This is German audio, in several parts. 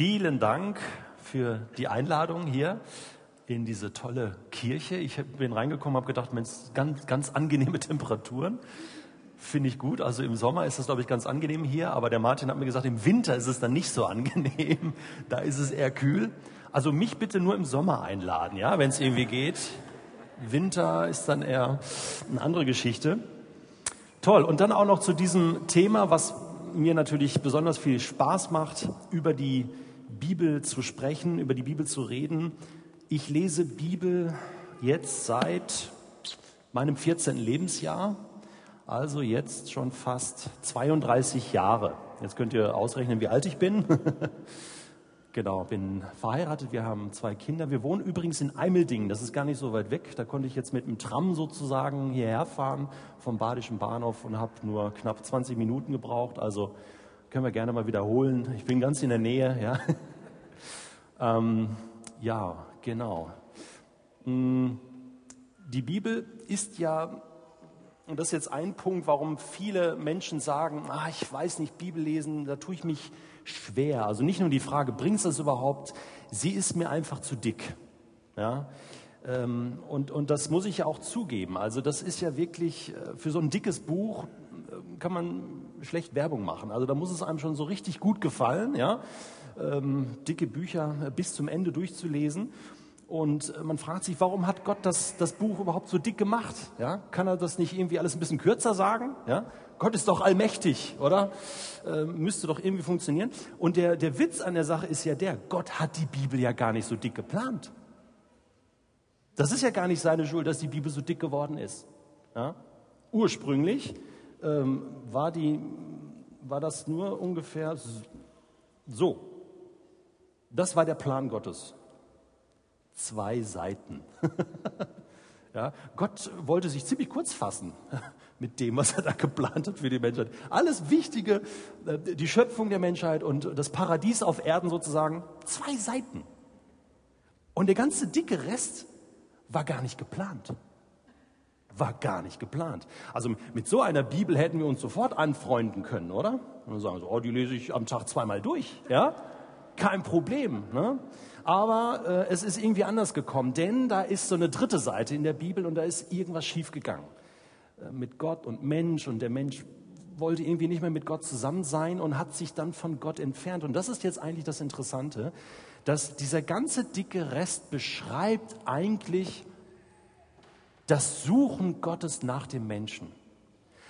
Vielen Dank für die Einladung hier in diese tolle Kirche. Ich bin reingekommen, habe gedacht, Mensch, ganz, ganz angenehme Temperaturen. Finde ich gut. Also im Sommer ist das, glaube ich, ganz angenehm hier. Aber der Martin hat mir gesagt, im Winter ist es dann nicht so angenehm. Da ist es eher kühl. Also mich bitte nur im Sommer einladen, ja, wenn es irgendwie geht. Winter ist dann eher eine andere Geschichte. Toll. Und dann auch noch zu diesem Thema, was mir natürlich besonders viel Spaß macht, über die Bibel zu sprechen, über die Bibel zu reden. Ich lese Bibel jetzt seit meinem 14. Lebensjahr, also jetzt schon fast 32 Jahre. Jetzt könnt ihr ausrechnen, wie alt ich bin. Genau, bin verheiratet, wir haben zwei Kinder. Wir wohnen übrigens in Eimeldingen, das ist gar nicht so weit weg. Da konnte ich jetzt mit dem Tram sozusagen hierher fahren vom Badischen Bahnhof und habe nur knapp 20 Minuten gebraucht. Also können wir gerne mal wiederholen. Ich bin ganz in der Nähe, ja. ähm, ja, genau. Mm, die Bibel ist ja, und das ist jetzt ein Punkt, warum viele Menschen sagen, ah, ich weiß nicht, Bibel lesen, da tue ich mich schwer. Also nicht nur die Frage, bringt es das überhaupt? Sie ist mir einfach zu dick. Ja? Ähm, und, und das muss ich ja auch zugeben. Also das ist ja wirklich, äh, für so ein dickes Buch kann man schlecht Werbung machen. Also da muss es einem schon so richtig gut gefallen, ja? Ähm, dicke Bücher bis zum Ende durchzulesen. Und äh, man fragt sich, warum hat Gott das, das Buch überhaupt so dick gemacht? Ja? Kann er das nicht irgendwie alles ein bisschen kürzer sagen? Ja? Gott ist doch allmächtig, oder? Äh, müsste doch irgendwie funktionieren. Und der, der Witz an der Sache ist ja der, Gott hat die Bibel ja gar nicht so dick geplant. Das ist ja gar nicht seine Schuld, dass die Bibel so dick geworden ist. Ja? Ursprünglich ähm, war, die, war das nur ungefähr so. Das war der Plan Gottes. Zwei Seiten. ja? Gott wollte sich ziemlich kurz fassen mit dem, was er da geplant hat für die Menschheit. Alles Wichtige, äh, die Schöpfung der Menschheit und das Paradies auf Erden sozusagen, zwei Seiten. Und der ganze dicke Rest war gar nicht geplant. War gar nicht geplant. Also mit so einer Bibel hätten wir uns sofort anfreunden können, oder? Und sagen so, oh, die lese ich am Tag zweimal durch, ja? Kein Problem. Ne? Aber äh, es ist irgendwie anders gekommen, denn da ist so eine dritte Seite in der Bibel und da ist irgendwas schiefgegangen. Äh, mit Gott und Mensch und der Mensch wollte irgendwie nicht mehr mit Gott zusammen sein und hat sich dann von Gott entfernt. Und das ist jetzt eigentlich das Interessante, dass dieser ganze dicke Rest beschreibt eigentlich das Suchen Gottes nach dem Menschen.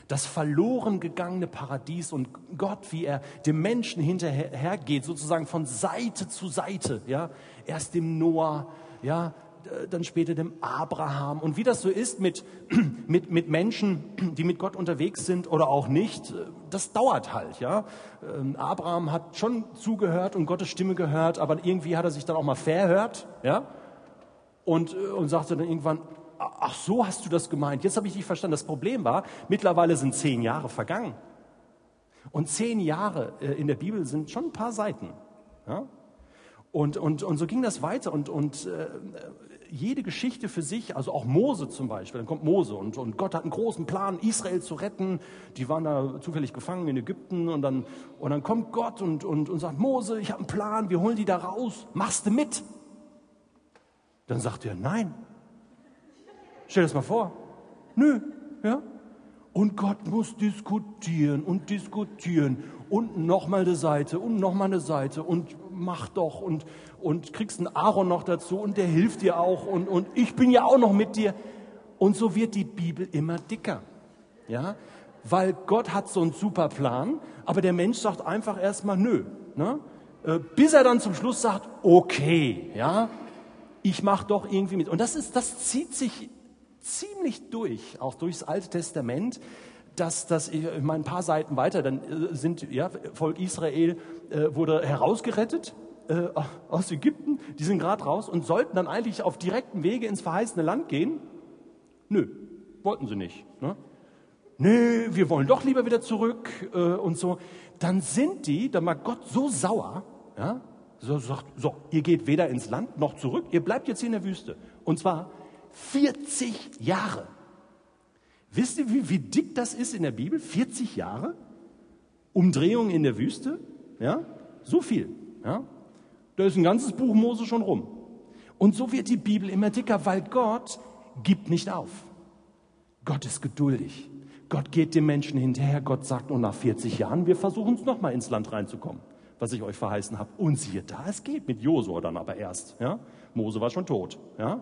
Das verloren gegangene Paradies und Gott, wie er dem Menschen hinterhergeht, sozusagen von Seite zu Seite, ja. Erst dem Noah, ja, dann später dem Abraham. Und wie das so ist mit, mit, mit Menschen, die mit Gott unterwegs sind oder auch nicht, äh, das dauert halt. Ja? Ähm, Abraham hat schon zugehört und Gottes Stimme gehört, aber irgendwie hat er sich dann auch mal verhört ja? und, äh, und sagte dann irgendwann, ach so hast du das gemeint, jetzt habe ich dich verstanden. Das Problem war, mittlerweile sind zehn Jahre vergangen. Und zehn Jahre in der Bibel sind schon ein paar Seiten. Ja? Und, und, und so ging das weiter. Und, und äh, jede Geschichte für sich, also auch Mose zum Beispiel, dann kommt Mose und, und Gott hat einen großen Plan, Israel zu retten. Die waren da zufällig gefangen in Ägypten und dann, und dann kommt Gott und, und, und sagt, Mose, ich habe einen Plan, wir holen die da raus, machst du mit? Dann sagt er, nein. Stell dir das mal vor. Nö, ja. Und Gott muss diskutieren und diskutieren und nochmal eine Seite und nochmal eine Seite und mach doch und, und kriegst einen Aaron noch dazu und der hilft dir auch und, und ich bin ja auch noch mit dir. Und so wird die Bibel immer dicker. Ja? Weil Gott hat so einen super Plan, aber der Mensch sagt einfach erstmal nö. Ne? Äh, bis er dann zum Schluss sagt, okay, ja, ich mache doch irgendwie mit. Und das, ist, das zieht sich ziemlich durch, auch durchs Alte Testament dass das, ich meine, ein paar Seiten weiter, dann äh, sind, ja, Volk Israel äh, wurde herausgerettet äh, aus Ägypten, die sind gerade raus und sollten dann eigentlich auf direktem Wege ins verheißene Land gehen. Nö, wollten sie nicht. Ne? Nö, wir wollen doch lieber wieder zurück äh, und so. Dann sind die, dann war Gott so sauer, ja, so sagt, so, ihr geht weder ins Land noch zurück, ihr bleibt jetzt hier in der Wüste. Und zwar 40 Jahre. Wisst ihr, wie, wie dick das ist in der Bibel? 40 Jahre? Umdrehung in der Wüste? Ja? So viel. Ja? Da ist ein ganzes Buch Mose schon rum. Und so wird die Bibel immer dicker, weil Gott gibt nicht auf. Gott ist geduldig. Gott geht dem Menschen hinterher. Gott sagt nur nach 40 Jahren, wir versuchen es nochmal ins Land reinzukommen, was ich euch verheißen habe. Und siehe da, es geht mit Josua dann aber erst. Ja? Mose war schon tot. Ja?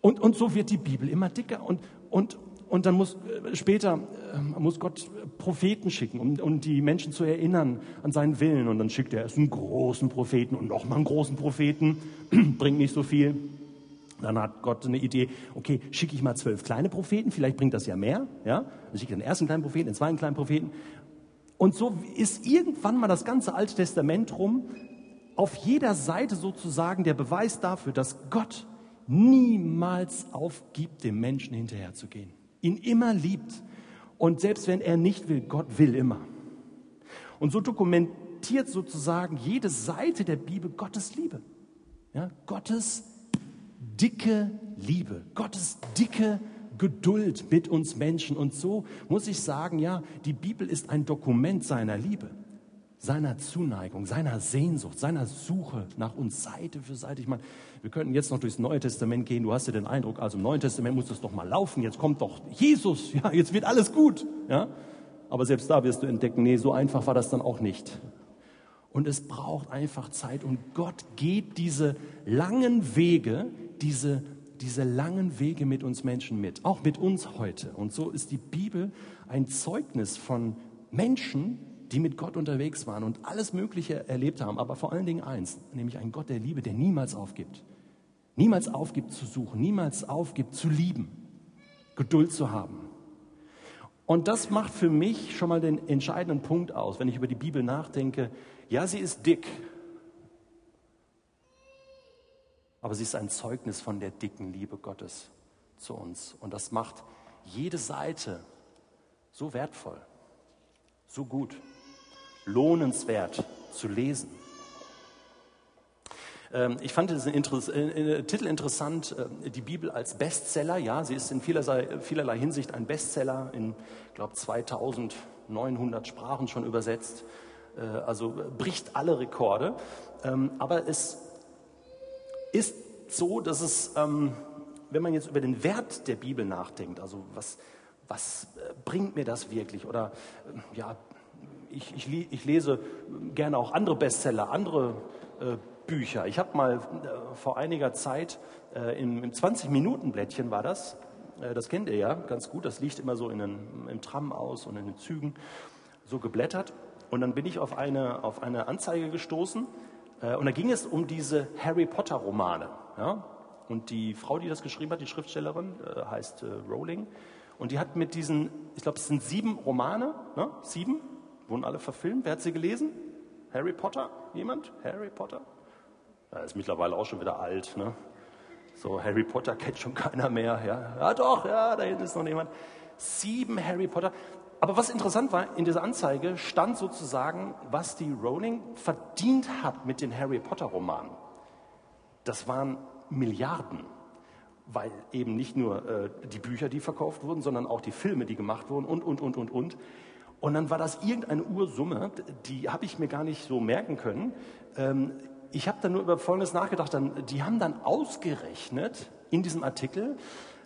Und, und so wird die Bibel immer dicker. Und, und, und dann muss äh, später äh, muss Gott Propheten schicken, um, um die Menschen zu erinnern an seinen Willen. Und dann schickt er erst einen großen Propheten und nochmal einen großen Propheten. Bringt nicht so viel. Dann hat Gott eine Idee, okay, schicke ich mal zwölf kleine Propheten, vielleicht bringt das ja mehr. Ja? Dann schicke ich den ersten kleinen Propheten, den zweiten kleinen Propheten. Und so ist irgendwann mal das ganze Alte Testament rum, auf jeder Seite sozusagen der Beweis dafür, dass Gott niemals aufgibt, dem Menschen hinterherzugehen ihn immer liebt. Und selbst wenn er nicht will, Gott will immer. Und so dokumentiert sozusagen jede Seite der Bibel Gottes Liebe. Ja, Gottes dicke Liebe, Gottes dicke Geduld mit uns Menschen. Und so muss ich sagen, ja, die Bibel ist ein Dokument seiner Liebe seiner Zuneigung, seiner Sehnsucht, seiner Suche nach uns Seite für Seite. Ich meine, wir könnten jetzt noch durchs Neue Testament gehen. Du hast ja den Eindruck, also im Neuen Testament muss das doch mal laufen. Jetzt kommt doch Jesus. Ja, jetzt wird alles gut. Ja, aber selbst da wirst du entdecken, nee, so einfach war das dann auch nicht. Und es braucht einfach Zeit. Und Gott geht diese langen Wege, diese, diese langen Wege mit uns Menschen mit. Auch mit uns heute. Und so ist die Bibel ein Zeugnis von Menschen, die mit Gott unterwegs waren und alles Mögliche erlebt haben, aber vor allen Dingen eins, nämlich ein Gott der Liebe, der niemals aufgibt. Niemals aufgibt zu suchen, niemals aufgibt zu lieben, Geduld zu haben. Und das macht für mich schon mal den entscheidenden Punkt aus, wenn ich über die Bibel nachdenke. Ja, sie ist dick, aber sie ist ein Zeugnis von der dicken Liebe Gottes zu uns. Und das macht jede Seite so wertvoll, so gut lohnenswert zu lesen. Ähm, ich fand diesen äh, äh, Titel interessant, äh, die Bibel als Bestseller. Ja, sie ist in vielerlei, vielerlei Hinsicht ein Bestseller, in, glaube, 2900 Sprachen schon übersetzt. Also bricht alle Rekorde. Ähm, aber es ist so, dass es, ähm, wenn man jetzt über den Wert der Bibel nachdenkt, also was, was bringt mir das wirklich? Oder ja, ich, ich, ich, lese gerne auch andere Bestseller, andere äh, Bücher. Ich habe mal äh, vor einiger Zeit äh, im, im 20-Minuten-Blättchen war das, äh, das kennt ihr ja ganz gut, das liegt immer so in den, im Tram aus und in den Zügen, so geblättert. Und dann bin ich auf eine, auf eine Anzeige gestoßen äh, und da ging es um diese Harry Potter-Romane. Ja? Und die Frau, die das geschrieben hat, die Schriftstellerin, äh, heißt Rowling. Und die hat mit diesen, ich glaube, es sind sieben Romane, ne? sieben, Wurden alle verfilmt? Wer hat sie gelesen? Harry Potter? Jemand? Harry Potter? Er ist mittlerweile auch schon wieder alt. Ne? So, Harry Potter kennt schon keiner mehr. Ja, ja doch, ja, da hinten ist noch jemand. Sieben Harry Potter. Aber was interessant war, in dieser Anzeige stand sozusagen, was die Rowling verdient hat mit den Harry Potter Romanen. Das waren Milliarden, weil eben nicht nur äh, die Bücher, die verkauft wurden, sondern auch die Filme, die gemacht wurden und, und, und, und, und. Und dann war das irgendeine Ursumme, die habe ich mir gar nicht so merken können. Ähm, ich habe dann nur über Folgendes nachgedacht. die haben dann ausgerechnet in diesem Artikel,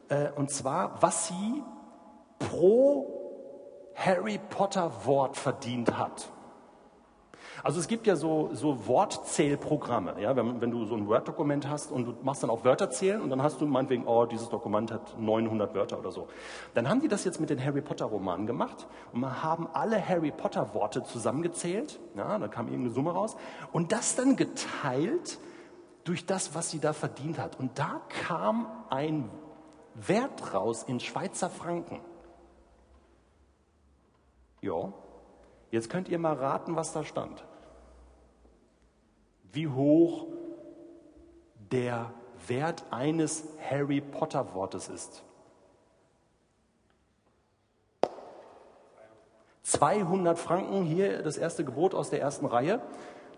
äh, und zwar, was sie pro Harry Potter Wort verdient hat. Also es gibt ja so, so Wortzählprogramme, ja, wenn, wenn du so ein Word-Dokument hast und du machst dann auch Wörter zählen und dann hast du meinetwegen, oh, dieses Dokument hat 900 Wörter oder so. Dann haben die das jetzt mit den Harry Potter-Romanen gemacht und haben alle Harry Potter-Worte zusammengezählt, ja, da kam irgendeine Summe raus und das dann geteilt durch das, was sie da verdient hat. Und da kam ein Wert raus in Schweizer Franken. Ja, jetzt könnt ihr mal raten, was da stand wie hoch der Wert eines Harry Potter Wortes ist. 200 Franken, hier das erste Gebot aus der ersten Reihe.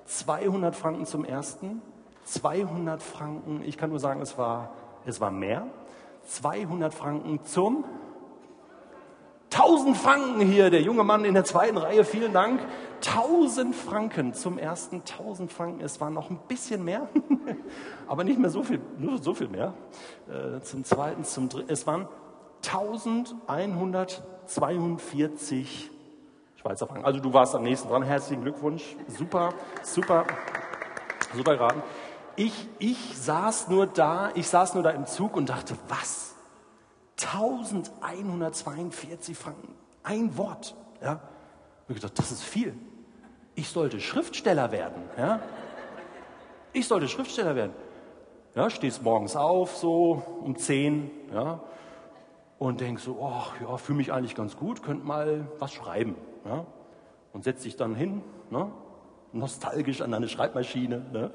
200 Franken zum ersten, 200 Franken, ich kann nur sagen, es war, es war mehr. 200 Franken zum 1000 Franken hier, der junge Mann in der zweiten Reihe, vielen Dank. 1000 Franken zum ersten 1000 Franken. Es waren noch ein bisschen mehr, aber nicht mehr so viel, nur so viel mehr. Äh, zum zweiten, zum dritten. Es waren 1142 Schweizer Franken. Also du warst am nächsten dran. Herzlichen Glückwunsch. Super, super, super geraten. Ich, ich saß nur da, ich saß nur da im Zug und dachte, was? 1142 Franken. Ein Wort. Ja? Ich habe gedacht, das ist viel. Ich sollte Schriftsteller werden. Ja? Ich sollte Schriftsteller werden. Ja, stehst morgens auf, so um 10, ja, und denkst so, oh, ja, fühle mich eigentlich ganz gut, könnte mal was schreiben. Ja? Und setzt dich dann hin, ne? nostalgisch an deine Schreibmaschine, ne?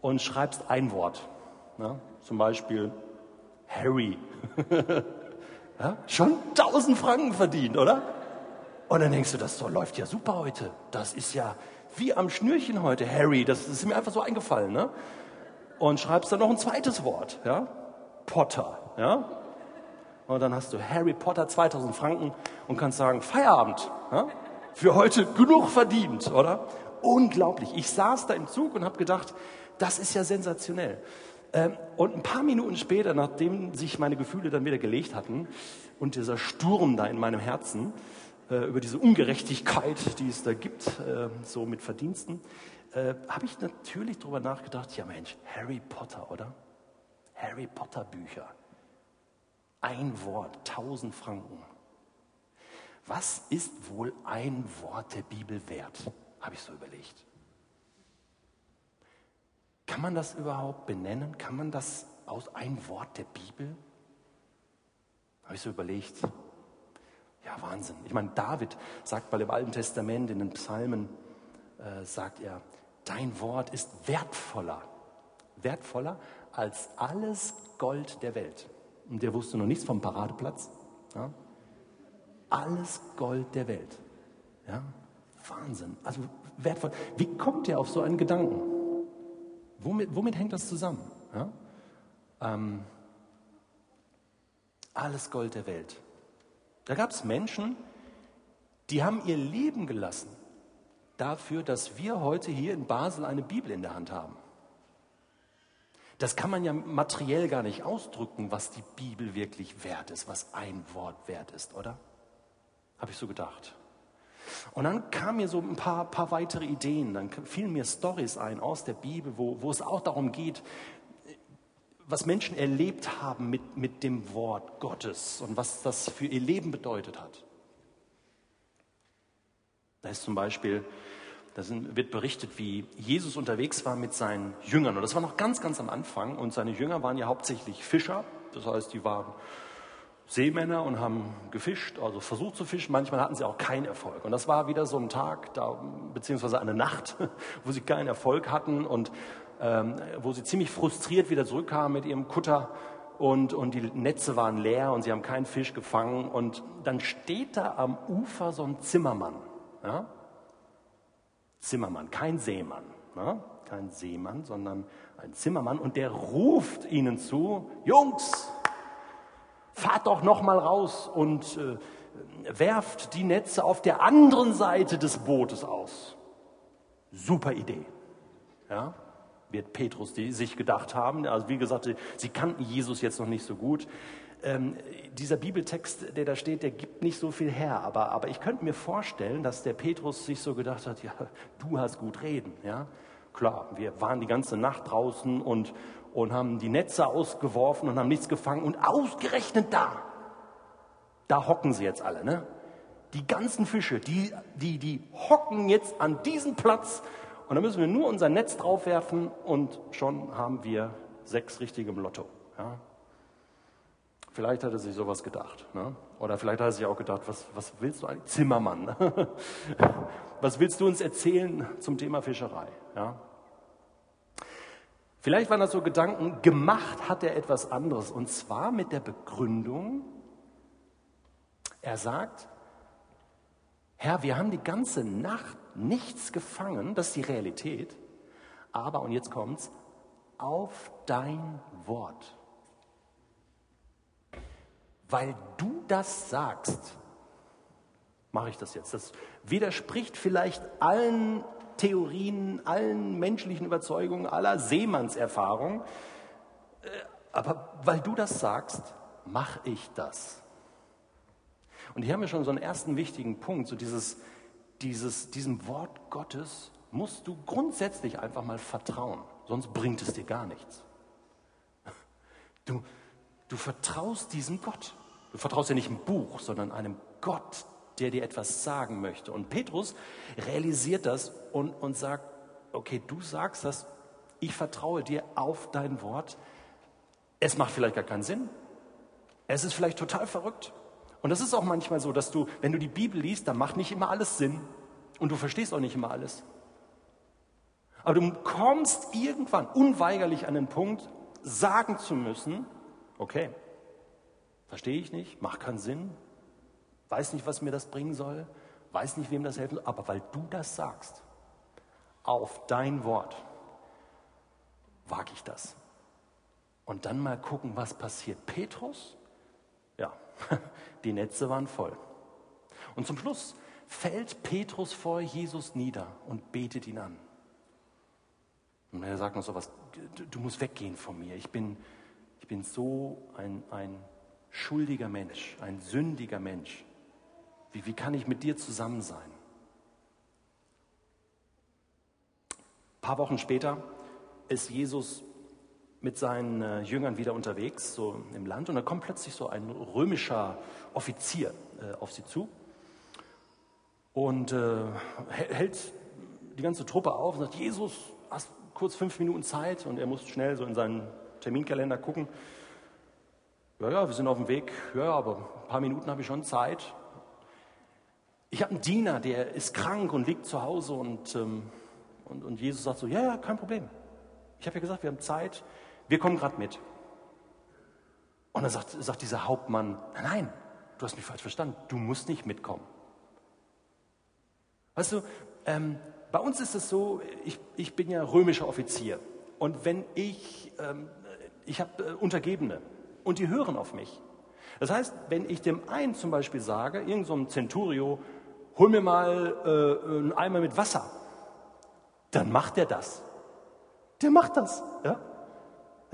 und schreibst ein Wort. Ne? Zum Beispiel Harry. ja? Schon 1000 Franken verdient, oder? Und dann denkst du, das so, läuft ja super heute. Das ist ja wie am Schnürchen heute, Harry. Das ist mir einfach so eingefallen. Ne? Und schreibst dann noch ein zweites Wort. Ja? Potter. Ja? Und dann hast du Harry Potter 2000 Franken und kannst sagen, Feierabend. Ja? Für heute genug verdient, oder? Unglaublich. Ich saß da im Zug und habe gedacht, das ist ja sensationell. Ähm, und ein paar Minuten später, nachdem sich meine Gefühle dann wieder gelegt hatten und dieser Sturm da in meinem Herzen äh, über diese Ungerechtigkeit, die es da gibt, äh, so mit Verdiensten, äh, habe ich natürlich darüber nachgedacht, ja Mensch, Harry Potter, oder? Harry Potter Bücher. Ein Wort, 1000 Franken. Was ist wohl ein Wort der Bibel wert? Habe ich so überlegt. Kann man das überhaupt benennen? Kann man das aus ein Wort der Bibel? Habe ich so überlegt. Ja, Wahnsinn. Ich meine, David sagt mal im Alten Testament, in den Psalmen, äh, sagt er, dein Wort ist wertvoller, wertvoller als alles Gold der Welt und der wusste noch nichts vom Paradeplatz. Ja? Alles Gold der Welt. Ja? Wahnsinn. Also wertvoll. Wie kommt ihr auf so einen Gedanken? Womit, womit hängt das zusammen? Ja? Ähm, alles Gold der Welt. Da gab es Menschen, die haben ihr Leben gelassen dafür, dass wir heute hier in Basel eine Bibel in der Hand haben. Das kann man ja materiell gar nicht ausdrücken, was die Bibel wirklich wert ist, was ein Wort wert ist, oder? Habe ich so gedacht. Und dann kamen mir so ein paar, paar weitere Ideen, dann fielen mir Stories ein aus der Bibel, wo, wo es auch darum geht, was Menschen erlebt haben mit, mit dem Wort Gottes und was das für ihr Leben bedeutet hat. Da ist zum Beispiel da wird berichtet, wie Jesus unterwegs war mit seinen Jüngern. Und das war noch ganz, ganz am Anfang. Und seine Jünger waren ja hauptsächlich Fischer. Das heißt, die waren Seemänner und haben gefischt, also versucht zu fischen. Manchmal hatten sie auch keinen Erfolg. Und das war wieder so ein Tag, da, beziehungsweise eine Nacht, wo sie keinen Erfolg hatten und ähm, wo sie ziemlich frustriert wieder zurückkamen mit ihrem Kutter und, und die Netze waren leer und sie haben keinen Fisch gefangen. Und dann steht da am Ufer so ein Zimmermann. Ja? Zimmermann, kein Seemann. Ne? Kein Seemann, sondern ein Zimmermann. Und der ruft ihnen zu, Jungs, fahrt doch noch mal raus und äh, werft die Netze auf der anderen Seite des Bootes aus. Super Idee. Ja? Wird Petrus die sich gedacht haben. Also wie gesagt, sie kannten Jesus jetzt noch nicht so gut ähm, dieser Bibeltext, der da steht, der gibt nicht so viel her. Aber, aber ich könnte mir vorstellen, dass der Petrus sich so gedacht hat, ja, du hast gut reden. Ja? Klar, wir waren die ganze Nacht draußen und, und haben die Netze ausgeworfen und haben nichts gefangen. Und ausgerechnet da, da hocken sie jetzt alle. Ne? Die ganzen Fische, die, die, die hocken jetzt an diesem Platz. Und da müssen wir nur unser Netz draufwerfen und schon haben wir sechs richtige im Lotto. Ja? Vielleicht hat er sich sowas gedacht. Ne? Oder vielleicht hat er sich auch gedacht, was, was willst du eigentlich? Zimmermann. was willst du uns erzählen zum Thema Fischerei? Ja? Vielleicht waren das so Gedanken, gemacht hat er etwas anderes. Und zwar mit der Begründung, er sagt, Herr, wir haben die ganze Nacht nichts gefangen, das ist die Realität, aber, und jetzt kommt's, auf dein Wort weil du das sagst, mache ich das jetzt. Das widerspricht vielleicht allen Theorien, allen menschlichen Überzeugungen, aller Seemannserfahrung. Äh, aber weil du das sagst, mache ich das. Und hier haben wir schon so einen ersten wichtigen Punkt, so dieses, dieses, diesem Wort Gottes musst du grundsätzlich einfach mal vertrauen, sonst bringt es dir gar nichts. Du, du vertraust diesem Gott. Du vertraust ja nicht einem Buch, sondern einem Gott, der dir etwas sagen möchte. Und Petrus realisiert das und, und sagt, okay, du sagst das, ich vertraue dir auf dein Wort. Es macht vielleicht gar keinen Sinn. Es ist vielleicht total verrückt. Und das ist auch manchmal so, dass du, wenn du die Bibel liest, dann macht nicht immer alles Sinn. Und du verstehst auch nicht immer alles. Aber du kommst irgendwann unweigerlich an den Punkt, sagen zu müssen, okay, verstehe ich nicht, macht keinen Sinn, weiß nicht, was mir das bringen soll, weiß nicht, wem das helfen soll, aber weil du das sagst, auf dein Wort, wage ich das. Und dann mal gucken, was passiert. Petrus, die Netze waren voll. Und zum Schluss fällt Petrus vor Jesus nieder und betet ihn an. Und er sagt noch so was, du musst weggehen von mir. Ich bin, ich bin so ein, ein schuldiger Mensch, ein sündiger Mensch. Wie, wie kann ich mit dir zusammen sein? Ein paar Wochen später ist Jesus mit seinen äh, Jüngern wieder unterwegs, so im Land, und da kommt plötzlich so ein römischer Offizier äh, auf sie zu und äh, hält die ganze Truppe auf und sagt, Jesus, hast kurz fünf Minuten Zeit? Und er muss schnell so in seinen Terminkalender gucken. Ja, ja, wir sind auf dem Weg. Ja, aber ein paar Minuten habe ich schon Zeit. Ich habe einen Diener, der ist krank und liegt zu Hause und, ähm, und, und Jesus sagt so, ja, ja, kein Problem. Ich habe ja gesagt, wir haben Zeit, wir kommen gerade mit. Und dann sagt, sagt dieser Hauptmann, nein, nein, du hast mich falsch verstanden, du musst nicht mitkommen. Weißt du, ähm, bei uns ist es so, ich, ich bin ja römischer Offizier. Und wenn ich, ähm, ich habe äh, Untergebene und die hören auf mich. Das heißt, wenn ich dem einen zum Beispiel sage, irgendeinem so Centurio, hol mir mal äh, einen Eimer mit Wasser, dann macht er das. Der macht das. Ja?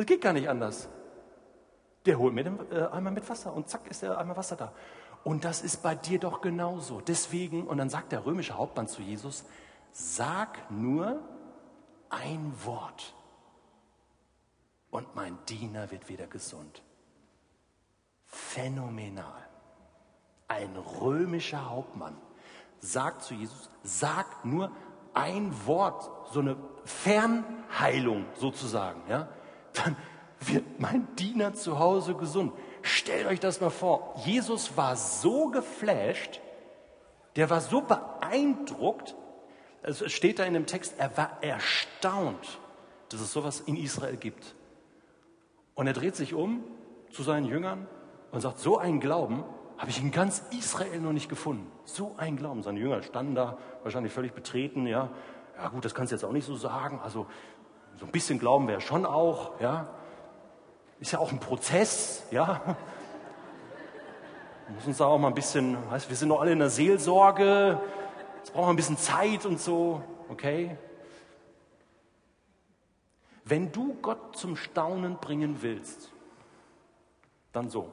Das geht gar nicht anders. Der holt mir den äh, Eimer mit Wasser und zack ist der Eimer Wasser da. Und das ist bei dir doch genauso. Deswegen, und dann sagt der römische Hauptmann zu Jesus, sag nur ein Wort und mein Diener wird wieder gesund. Phänomenal. Ein römischer Hauptmann sagt zu Jesus, sag nur ein Wort, so eine Fernheilung sozusagen, ja, dann wird mein Diener zu Hause gesund. Stellt euch das mal vor. Jesus war so geflasht, der war so beeindruckt, es steht da in dem Text, er war erstaunt, dass es sowas in Israel gibt. Und er dreht sich um zu seinen Jüngern und sagt, so einen Glauben habe ich in ganz Israel noch nicht gefunden. So ein Glauben. Seine Jünger standen da wahrscheinlich völlig betreten, ja. Ja gut, das kannst du jetzt auch nicht so sagen. Also so ein bisschen Glauben wäre schon auch, ja. Ist ja auch ein Prozess, ja. Wir müssen uns da auch mal ein bisschen, weißt, wir sind noch alle in der Seelsorge, es braucht ein bisschen Zeit und so, okay? Wenn du Gott zum Staunen bringen willst, dann so.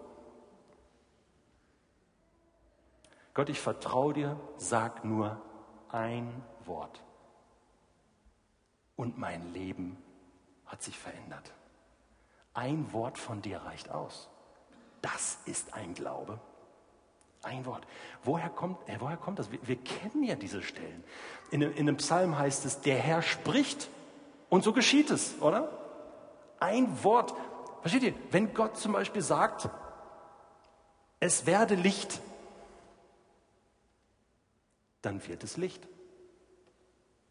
Gott, ich vertraue dir, sag nur ein Wort. Und mein Leben hat sich verändert. Ein Wort von dir reicht aus. Das ist ein Glaube. Ein Wort. Woher kommt, äh, woher kommt das? Wir, wir, kennen ja diese Stellen. In, in einem Psalm heißt es, der Herr spricht und so geschieht es, oder? Ein Wort. Versteht ihr? Wenn Gott zum Beispiel sagt, es werde Licht, dann wird es Licht.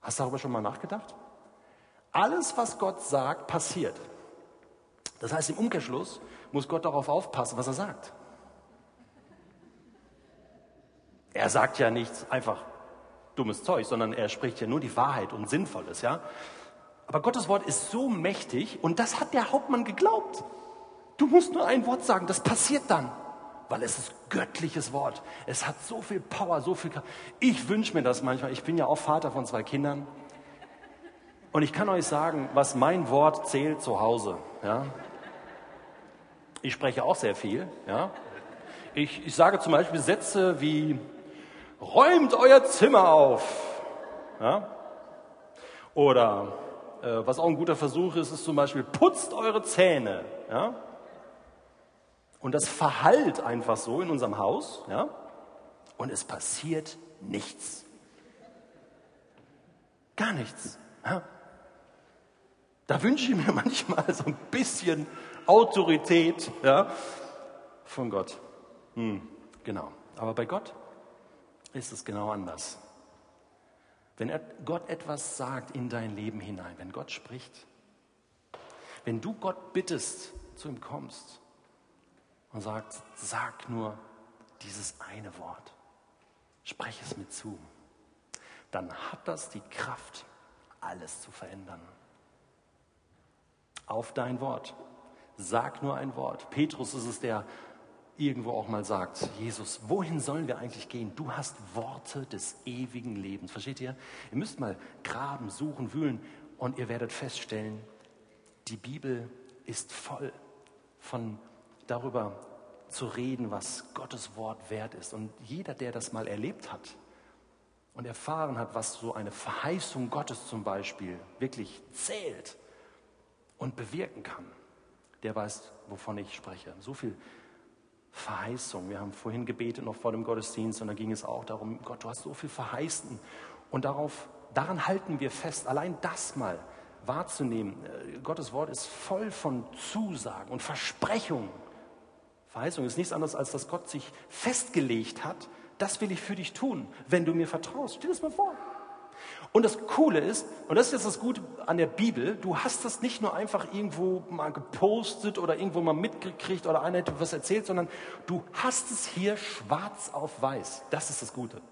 Hast du darüber schon mal nachgedacht? Alles, was Gott sagt, passiert. Das heißt, im Umkehrschluss muss Gott darauf aufpassen, was er sagt. Er sagt ja nichts einfach dummes Zeug, sondern er spricht ja nur die Wahrheit und Sinnvolles, ja. Aber Gottes Wort ist so mächtig und das hat der Hauptmann geglaubt. Du musst nur ein Wort sagen, das passiert dann. weil es ist göttliches Wort. Es hat so viel Power, so viel. Ich wünsche mir das manchmal. Ich bin ja auch Vater von zwei Kindern. Und ich kann euch sagen, was mein Wort zählt zu Hause. Ja? Ich spreche auch sehr viel. Ja? Ich, ich sage zum Beispiel Sätze wie, räumt euer Zimmer auf. Ja? Oder äh, was auch ein guter Versuch ist, ist zum Beispiel, putzt eure Zähne. Ja? Und das verhallt einfach so in unserem Haus. Ja? Und es passiert nichts. Gar nichts. Ja? Da wünsche ich mir manchmal so ein bisschen Autorität ja, von Gott. Hm, genau. Aber bei Gott ist es genau anders. Wenn Gott etwas sagt in dein Leben hinein, wenn Gott spricht, wenn du Gott bittest, zu ihm kommst und sagst, sag nur dieses eine Wort, spreche es mir zu, dann hat das die Kraft, alles zu verändern. Auf dein Wort. Sag nur ein Wort. Petrus ist es, der irgendwo auch mal sagt, Jesus, wohin sollen wir eigentlich gehen? Du hast Worte des ewigen Lebens. Versteht ihr? Ihr müsst mal graben, suchen, wühlen und ihr werdet feststellen, die Bibel ist voll von darüber zu reden, was Gottes Wort wert ist. Und jeder, der das mal erlebt hat und erfahren hat, was so eine Verheißung Gottes zum Beispiel wirklich zählt und bewirken kann, der weiß, wovon ich spreche. So viel Verheißung. Wir haben vorhin gebetet noch vor dem Gottesdienst und da ging es auch darum, Gott, du hast so viel verheißen. Und darauf, daran halten wir fest. Allein das mal wahrzunehmen. Äh, Gottes Wort ist voll von Zusagen und Versprechungen. Verheißung ist nichts anderes, als dass Gott sich festgelegt hat, das will ich für dich tun, wenn du mir vertraust. Stell das mal vor. Und das Coole ist, und das ist jetzt das Gute an der Bibel, du hast das nicht nur einfach irgendwo mal gepostet oder irgendwo mal mitgekriegt oder einer hat was erzählt, sondern du hast es hier schwarz auf weiß. Das ist das Gute.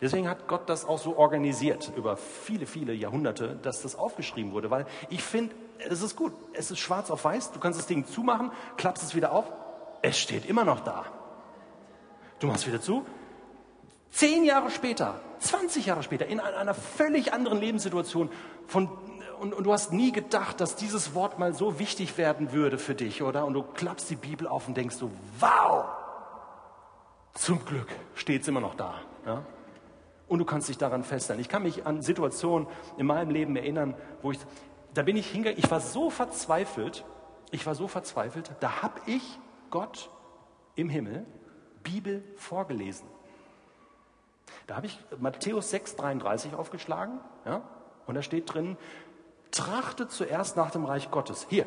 Deswegen hat Gott das auch so organisiert über viele, viele Jahrhunderte, dass das aufgeschrieben wurde, weil ich finde, es ist gut. Es ist schwarz auf weiß, du kannst das Ding zumachen, klappst es wieder auf, es steht immer noch da. Du machst wieder zu, Zehn Jahre später, 20 Jahre später, in einer völlig anderen Lebenssituation von, und, und, du hast nie gedacht, dass dieses Wort mal so wichtig werden würde für dich, oder? Und du klappst die Bibel auf und denkst so, wow, zum Glück steht es immer noch da. Ja? Und du kannst dich daran festhalten. Ich kann mich an Situationen in meinem Leben erinnern, wo ich, da bin ich hingegangen, ich war so verzweifelt, ich war so verzweifelt, da habe ich Gott im Himmel Bibel vorgelesen. Da habe ich Matthäus 6,33 aufgeschlagen, ja, und da steht drin, trachtet zuerst nach dem Reich Gottes. Hier.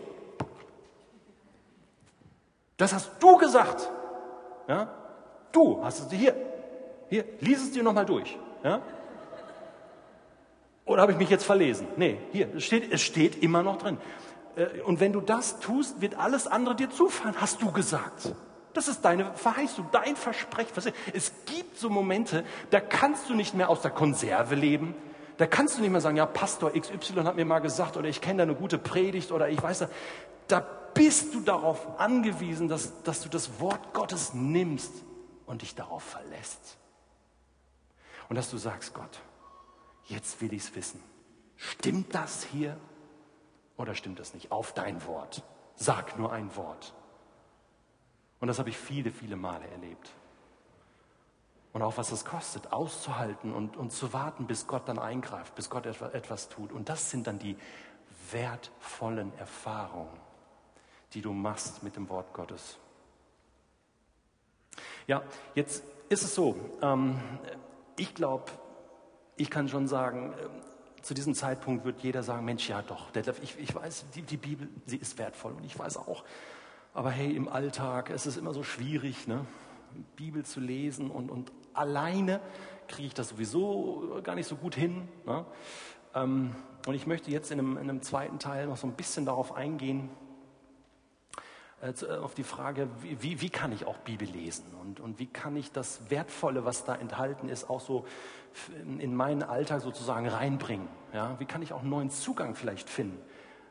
Das hast du gesagt. Ja? Du hast es hier. Hier, lies es dir nochmal durch. Ja? Oder habe ich mich jetzt verlesen? Nee, hier, es steht, es steht immer noch drin. Äh, und wenn du das tust, wird alles andere dir zufallen, hast du gesagt. Das ist deine Verheißung, dein Versprechen. Es gibt so Momente, da kannst du nicht mehr aus der Konserve leben. Da kannst du nicht mehr sagen, ja, Pastor XY hat mir mal gesagt oder ich kenne da eine gute Predigt oder ich weiß da. Da bist du darauf angewiesen, dass, dass du das Wort Gottes nimmst und dich darauf verlässt. Und dass du sagst, Gott, jetzt will ich es wissen. Stimmt das hier oder stimmt das nicht? Auf dein Wort. Sag nur ein Wort. Und das habe ich viele, viele Male erlebt. Und auch was es kostet, auszuhalten und, und zu warten, bis Gott dann eingreift, bis Gott etwas, tut. Und das sind dann die wertvollen Erfahrungen, die du machst mit dem Wort Gottes. Ja, jetzt ist es so, ähm, ich glaube, ich kann schon sagen, äh, zu diesem Zeitpunkt wird jeder sagen, Mensch, ja doch, Detlef, ich, ich weiß, die, die Bibel, sie ist wertvoll und ich weiß auch, aber hey, im Alltag ist es immer so schwierig, ne? Bibel zu lesen und, und alleine kriege ich das sowieso gar nicht so gut hin. Ne? Ähm, und ich möchte jetzt in einem, in einem, zweiten Teil noch so ein bisschen darauf eingehen, äh, äh auf die Frage, wie, wie, kann ich auch Bibel lesen und, und wie kann ich das Wertvolle, was da enthalten ist, auch so in, in meinen Alltag sozusagen reinbringen. Ja? Wie kann ich auch einen neuen Zugang vielleicht finden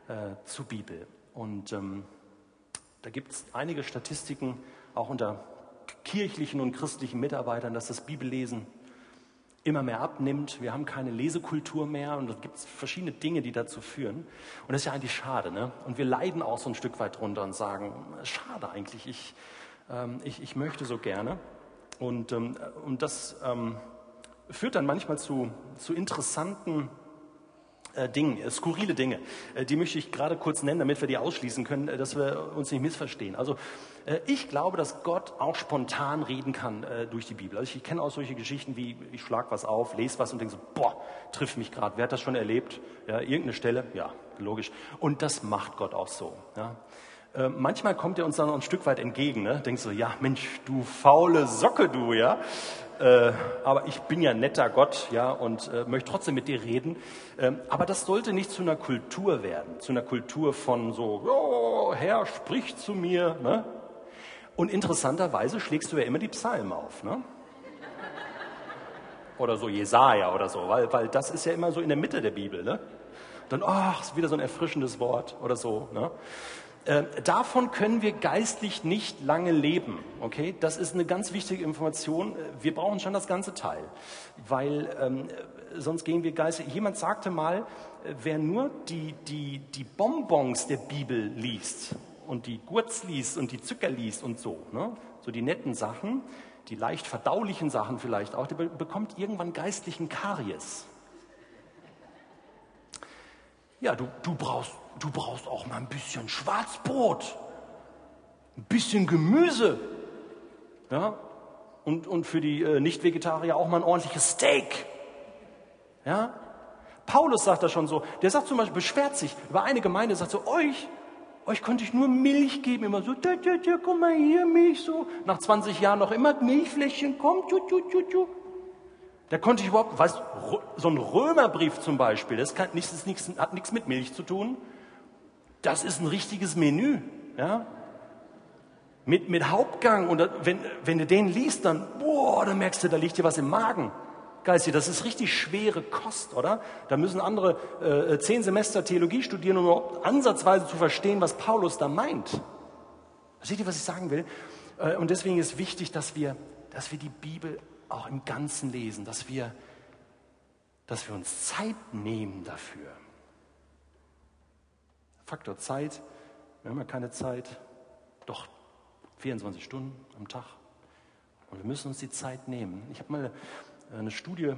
äh, zur Bibel? Und ähm, da gibt es einige Statistiken, auch unter kirchlichen und christlichen Mitarbeitern, dass das Bibellesen immer mehr abnimmt. Wir haben keine Lesekultur mehr und es gibt verschiedene Dinge, die dazu führen. Und das ist ja eigentlich schade. Ne? Und wir leiden auch so ein Stück weit drunter und sagen, schade eigentlich, ich, ähm, ich, ich möchte so gerne. Und, ähm, und das ähm, führt dann manchmal zu, zu interessanten Dingen, äh, skurrile Dinge. Äh, die möchte ich gerade kurz nennen, damit wir die ausschließen können, äh, dass wir uns nicht missverstehen. Also äh, ich glaube, dass Gott auch spontan reden kann äh, durch die Bibel. Also ich kenne auch solche Geschichten wie, ich schlage was auf, lese was und denke so, boah, trifft mich gerade. Wer hat das schon erlebt? Ja, irgendeine Stelle? Ja, logisch. Und das macht Gott auch so. Ja. Äh, manchmal kommt er uns dann ein Stück weit entgegen. Ne? Denkst so, ja, Mensch, du faule Socke, du, ja. Äh, aber ich bin ja netter Gott, ja, und äh, möchte trotzdem mit dir reden. Ähm, aber das sollte nicht zu einer Kultur werden, zu einer Kultur von so, oh, Herr, sprich zu mir. Ne? Und interessanterweise schlägst du ja immer die Psalmen auf, ne? Oder so Jesaja oder so, weil, weil das ist ja immer so in der Mitte der Bibel, ne? Dann, ach, ist wieder so ein erfrischendes Wort oder so, ne? Äh, davon können wir geistlich nicht lange leben. Okay, das ist eine ganz wichtige Information. Wir brauchen schon das ganze Teil, weil ähm, sonst gehen wir geistlich. Jemand sagte mal, äh, wer nur die, die, die Bonbons der Bibel liest, und die Gurz liest und die Zucker liest und so, ne? so die netten Sachen, die leicht verdaulichen Sachen vielleicht auch, der bekommt irgendwann geistlichen Karies. Ja, du, du, brauchst, du brauchst auch mal ein bisschen Schwarzbrot, ein bisschen Gemüse. Ja? Und, und für die äh, Nicht-Vegetarier auch mal ein ordentliches Steak. Ja? Paulus sagt das schon so. Der sagt zum Beispiel, beschwert sich über eine Gemeinde, sagt so, euch, euch konnte ich nur Milch geben, immer so, da, da, da, guck mal hier, Milch, so. Nach 20 Jahren noch immer Milchfläschchen, komm, tschu, tschu, tschu, tschu. Da konnte ich überhaupt, weißt so ein Römerbrief zum Beispiel, das, kann, ist nichts, hat nichts mit Milch zu tun. Das ist ein richtiges Menü, ja. Mit, mit Hauptgang und wenn, wenn du den liest, dann, boah, dann merkst du, da liegt dir was im Magen. Geistig, das ist richtig schwere Kost, oder? Da müssen andere äh, zehn Semester Theologie studieren, um überhaupt ansatzweise zu verstehen, was Paulus da meint. Seht ihr, was ich sagen will? Äh, und deswegen ist wichtig, dass wir, dass wir die Bibel auch im Ganzen lesen, dass wir, dass wir uns Zeit nehmen dafür. Faktor Zeit, wir haben ja keine Zeit, doch 24 Stunden am Tag. Und wir müssen uns die Zeit nehmen. Ich habe mal eine Studie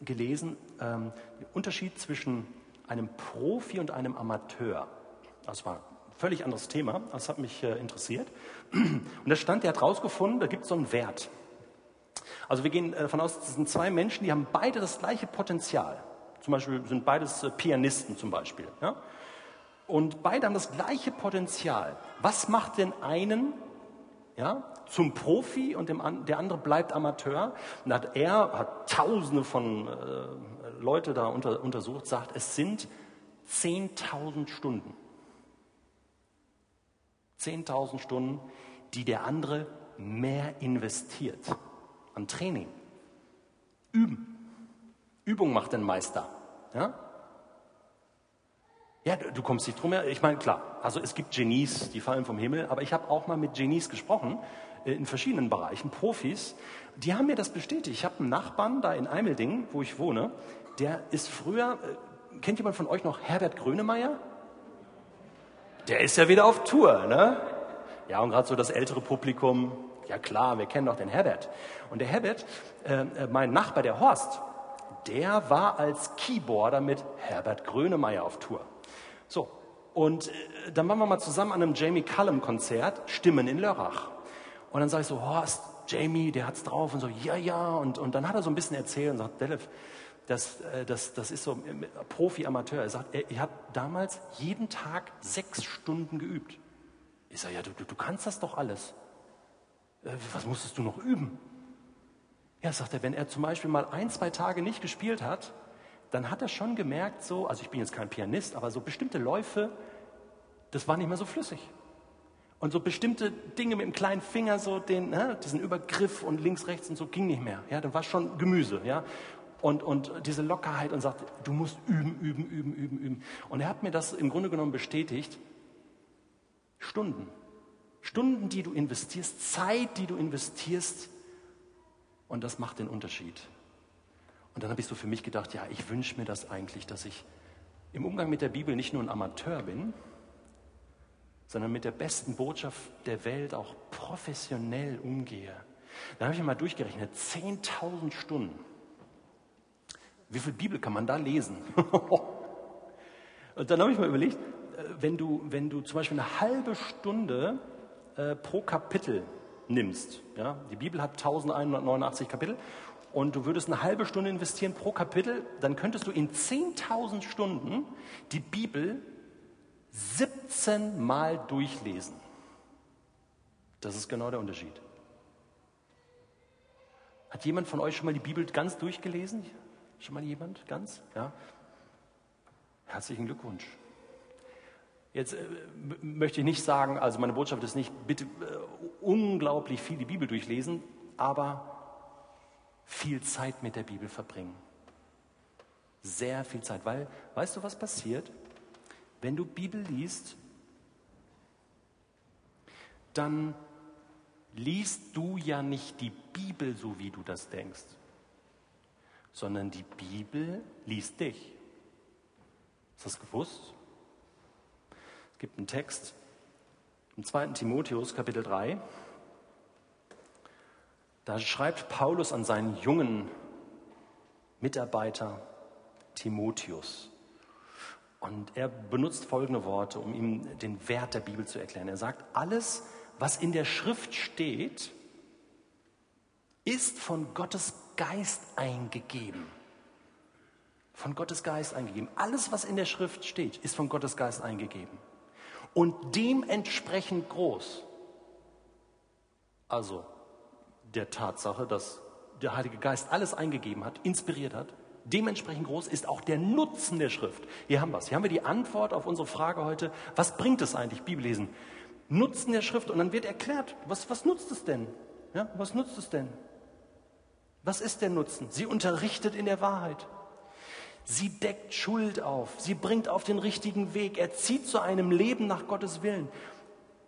gelesen, ähm, der Unterschied zwischen einem Profi und einem Amateur. Das war ein völlig anderes Thema, das hat mich äh, interessiert. Und da stand, der hat rausgefunden, da gibt es so einen Wert. Also wir gehen davon aus, das sind zwei Menschen, die haben beide das gleiche Potenzial. Zum Beispiel sind beides äh, Pianisten zum Beispiel. Ja? Und beide haben das gleiche Potenzial. Was macht denn einen ja, zum Profi und dem, der andere bleibt Amateur. Und hat er hat Tausende von äh, Leute da unter, untersucht, sagt, es sind 10.000 Stunden. 10.000 Stunden, die der andere mehr investiert an Training. Üben. Übung macht den Meister. Ja? Ja, du kommst nicht drum her. Ich meine, klar, also es gibt Genies, die fallen vom Himmel, aber ich habe auch mal mit Genies gesprochen, äh, in verschiedenen Bereichen, Profis, die haben mir das bestätigt. Ich habe einen Nachbarn da in Eimeldingen, wo ich wohne, der ist früher, äh, kennt jemand von euch noch Herbert Grönemeyer? Der ist ja wieder auf Tour, ne? Ja, und gerade so das ältere Publikum, ja klar, wir kennen doch den Herbert. Und der Herbert, äh, äh mein Nachbar, der Horst, der war als Keyboarder mit Herbert Grönemeyer auf Tour. So, und äh, dann waren wir mal zusammen an einem Jamie Cullum Konzert, Stimmen in Lörrach. Und dann sage ich so, Horst, Jamie, der hat's drauf und so, ja, ja. Und, und dann hat er so ein bisschen erzählt und sagt, Delef, das, äh, das, das ist so äh, Profi-Amateur. Er sagt, er, er, hat damals jeden Tag sechs Stunden geübt. Ich sage, ja, du, du, du kannst das doch alles. Was musstest du noch üben? Ja, sagt er, wenn er zum Beispiel mal ein, zwei Tage nicht gespielt hat, dann hat er schon gemerkt, so, also ich bin jetzt kein Pianist, aber so bestimmte Läufe, das war nicht mehr so flüssig. Und so bestimmte Dinge mit dem kleinen Finger, so den, ne, diesen Übergriff und links, rechts und so ging nicht mehr. Ja, dann war schon Gemüse, ja. Und, und diese Lockerheit und sagt, du musst üben, üben, üben, üben, üben. Und er hat mir das im Grunde genommen bestätigt. Stunden. Stunden, die du investierst, Zeit, die du investierst. Und das macht den Unterschied. Und dann habe ich so für mich gedacht, ja, ich wünsche mir das eigentlich, dass ich im Umgang mit der Bibel nicht nur ein Amateur bin, sondern mit der besten Botschaft der Welt auch professionell umgehe. Dann habe ich mal durchgerechnet, 10.000 Stunden. Wie viel Bibel kann man da lesen? Und dann habe ich mal überlegt, äh, wenn du, wenn du zum Beispiel eine halbe Stunde äh, pro Kapitel nimmst, ja, die Bibel hat 1189 Kapitel, und du würdest eine halbe Stunde investieren pro Kapitel, dann könntest du in 10.000 Stunden die Bibel 17 Mal durchlesen. Das ist genau der Unterschied. Hat jemand von euch schon mal die Bibel ganz durchgelesen? Schon mal jemand ganz? Ja. Herzlichen Glückwunsch. Jetzt äh, möchte ich nicht sagen, also meine Botschaft ist nicht, bitte äh, unglaublich viel die Bibel durchlesen, aber viel Zeit mit der Bibel verbringen. Sehr viel Zeit, weil, weißt du, was passiert? Wenn du Bibel liest, dann liest du ja nicht die Bibel so, wie du das denkst, sondern die Bibel liest dich. Ist das gewusst? Es gibt einen Text im 2. Timotheus, Kapitel 3. Da schreibt Paulus an seinen jungen Mitarbeiter Timotheus. Und er benutzt folgende Worte, um ihm den Wert der Bibel zu erklären. Er sagt, alles, was in der Schrift steht, ist von Gottes Geist eingegeben. Von Gottes Geist eingegeben. Alles, was in der Schrift steht, ist von Gottes Geist eingegeben. Und dementsprechend groß. Also der Tatsache, dass der Heilige Geist alles eingegeben hat, inspiriert hat, dementsprechend groß ist auch der Nutzen der Schrift. Hier haben wir es. Hier haben wir die Antwort auf unsere Frage heute, was bringt es eigentlich, Bibellesen? Nutzen der Schrift und dann wird erklärt, was, was nutzt es denn? Ja, was nutzt es denn? Was ist der Nutzen? Sie unterrichtet in der Wahrheit. Sie deckt Schuld auf. Sie bringt auf den richtigen Weg. Er zieht zu einem Leben nach Gottes Willen.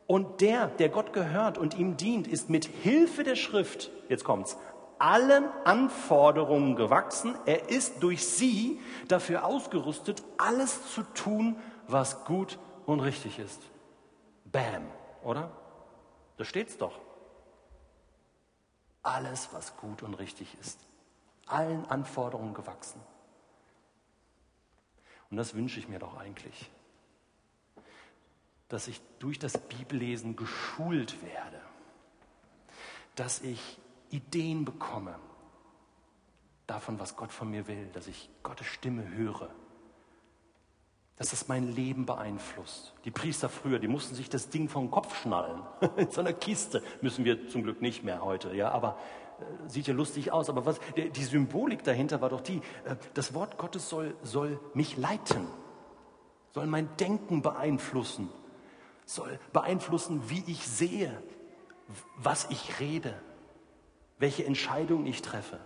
Und der, der Gott gehört und ihm dient, ist mit Hilfe der Schrift, jetzt kommt's, allen Anforderungen gewachsen. Er ist durch sie dafür ausgerüstet, alles zu tun, was gut und richtig ist. Bam, oder? Da steht's doch. Alles, was gut und richtig ist. Allen Anforderungen gewachsen. Und das wünsche ich mir doch eigentlich. Dass ich durch das Bibellesen geschult werde. Dass ich Ideen bekomme davon, was Gott von mir will, dass ich Gottes Stimme höre, dass das mein Leben beeinflusst. Die Priester früher, die mussten sich das Ding vom Kopf schnallen. In so einer Kiste müssen wir zum Glück nicht mehr heute, ja, aber äh, sieht ja lustig aus. Aber was, die, Symbolik dahinter war doch die, äh, das Wort Gottes soll, soll mich leiten, soll mein Denken beeinflussen, soll beeinflussen, wie ich sehe, was ich rede welche Entscheidung ich treffe,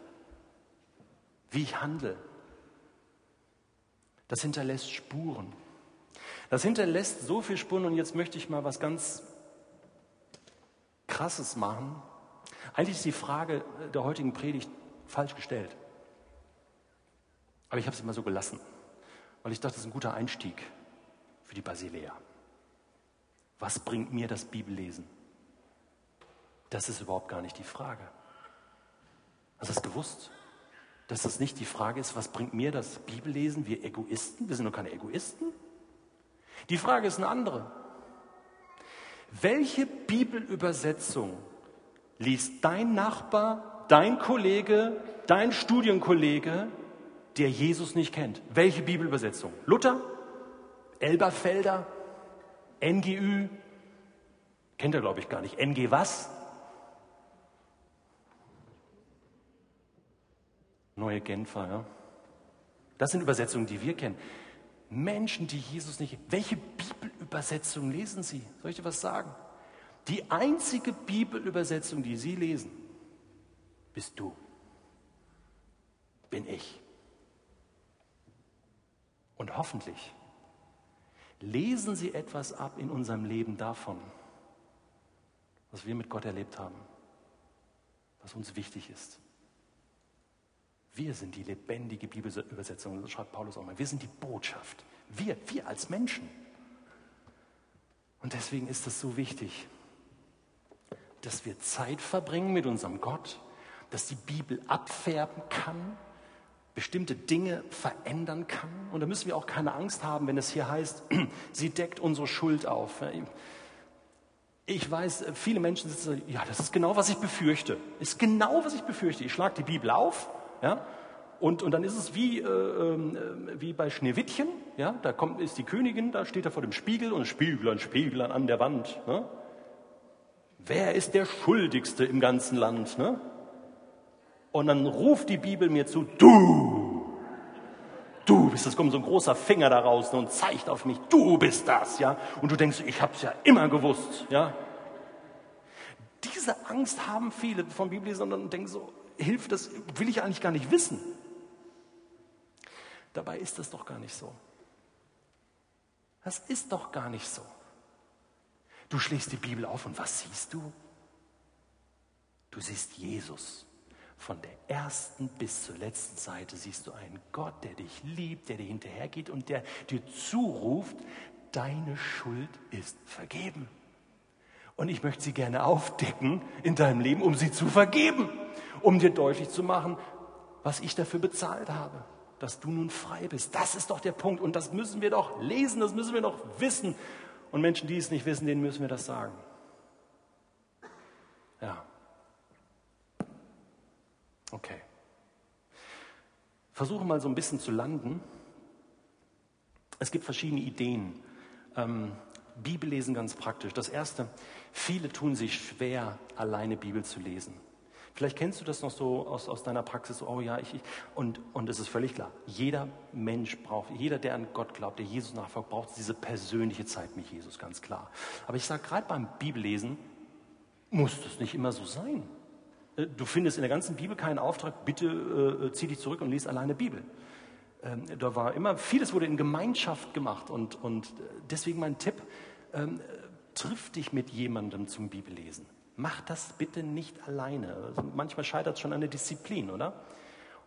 wie ich handle. Das hinterlässt Spuren. Das hinterlässt so viel Spuren und jetzt möchte ich mal was ganz Krasses machen. Eigentlich ist die Frage der heutigen Predigt falsch gestellt. Aber ich habe sie mal so gelassen, weil ich dachte, das ist ein guter Einstieg für die Basilea. Was bringt mir das Bibellesen? Das ist überhaupt gar nicht die Frage. Hast du das gewusst? Dass das nicht die Frage ist, was bringt mir das Bibellesen? Wir Egoisten? Wir sind doch keine Egoisten. Die Frage ist eine andere. Welche Bibelübersetzung liest dein Nachbar, dein Kollege, dein Studienkollege, der Jesus nicht kennt? Welche Bibelübersetzung? Luther? Elberfelder? NGÜ? Kennt er, glaube ich, gar nicht. NG was? Neue Genfer, ja. Das sind Übersetzungen, die wir kennen. Menschen, die Jesus nicht. Welche Bibelübersetzung lesen Sie? Soll ich dir was sagen? Die einzige Bibelübersetzung, die Sie lesen, bist du. Bin ich. Und hoffentlich lesen Sie etwas ab in unserem Leben davon, was wir mit Gott erlebt haben, was uns wichtig ist. Wir sind die lebendige Bibelübersetzung, das schreibt Paulus auch mal. Wir sind die Botschaft. Wir, wir als Menschen. Und deswegen ist es so wichtig, dass wir Zeit verbringen mit unserem Gott, dass die Bibel abfärben kann, bestimmte Dinge verändern kann. Und da müssen wir auch keine Angst haben, wenn es hier heißt, sie deckt unsere Schuld auf. Ich weiß, viele Menschen sitzen, ja, das ist genau, was ich befürchte. Ist genau, was ich befürchte. Ich schlage die Bibel auf, ja, und, und dann ist es wie, äh, äh, wie bei Schneewittchen, ja, da kommt, ist die Königin, da steht er vor dem Spiegel und Spieglein, Spieglein an der Wand. Ne? Wer ist der Schuldigste im ganzen Land? Ne? Und dann ruft die Bibel mir zu, du, du bist das, kommt so ein großer Finger da raus und zeigt auf mich, du bist das, ja. Und du denkst, ich habe es ja immer gewusst, ja. Diese Angst haben viele von Bibellesern und denken so, hilft das, will ich eigentlich gar nicht wissen. Dabei ist das doch gar nicht so. Das ist doch gar nicht so. Du schlägst die Bibel auf und was siehst du? Du siehst Jesus. Von der ersten bis zur letzten Seite siehst du einen Gott, der dich liebt, der dir hinterhergeht und der dir zuruft, deine Schuld ist vergeben. Und ich möchte sie gerne aufdecken in deinem Leben, um sie zu vergeben, um dir deutlich zu machen, was ich dafür bezahlt habe dass du nun frei bist. Das ist doch der Punkt. Und das müssen wir doch lesen, das müssen wir doch wissen. Und Menschen, die es nicht wissen, denen müssen wir das sagen. Okay. Versuche mal so ein bisschen zu landen. Es gibt verschiedene Ideen. Ähm, Bibellesen ganz praktisch. Das erste, viele tun sich schwer, alleine Bibel zu lesen. Vielleicht kennst du das noch so aus, aus deiner Praxis, oh ja, ich, ich, und, und es ist völlig klar, jeder Mensch braucht, jeder, der an Gott glaubt, der Jesus nachfolgt, braucht diese persönliche Zeit mit Jesus, ganz klar. Aber ich sage, gerade beim Bibellesen muss das nicht immer so sein. Äh, du findest in der ganzen Bibel keinen Auftrag, bitte äh, zieh dich zurück und lies alleine Bibel. Ähm, da war immer, vieles wurde in Gemeinschaft gemacht und, und äh, deswegen mein Tipp, ähm, triff dich mit jemandem zum Bibellesen. Mach das bitte nicht alleine. Also manchmal scheitert es schon an der Disziplin, oder?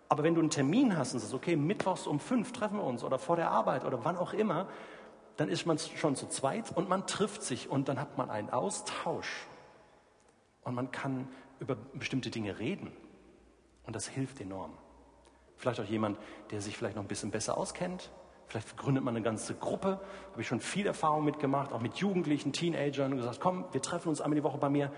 Aber wenn du einen Termin hast und sagst, okay, mittwochs um fünf treffen wir uns oder vor der Arbeit oder wann auch immer, dann ist man schon zu zweit und man trifft sich und dann hat man einen Austausch. Und man kann über bestimmte Dinge reden. Und das hilft enorm. Vielleicht auch jemand, der sich vielleicht noch ein bisschen besser auskennt. Vielleicht gründet man eine ganze Gruppe. Habe ich schon viel Erfahrung mitgemacht, auch mit Jugendlichen, Teenagern und gesagt, komm, wir treffen uns einmal die Woche bei mir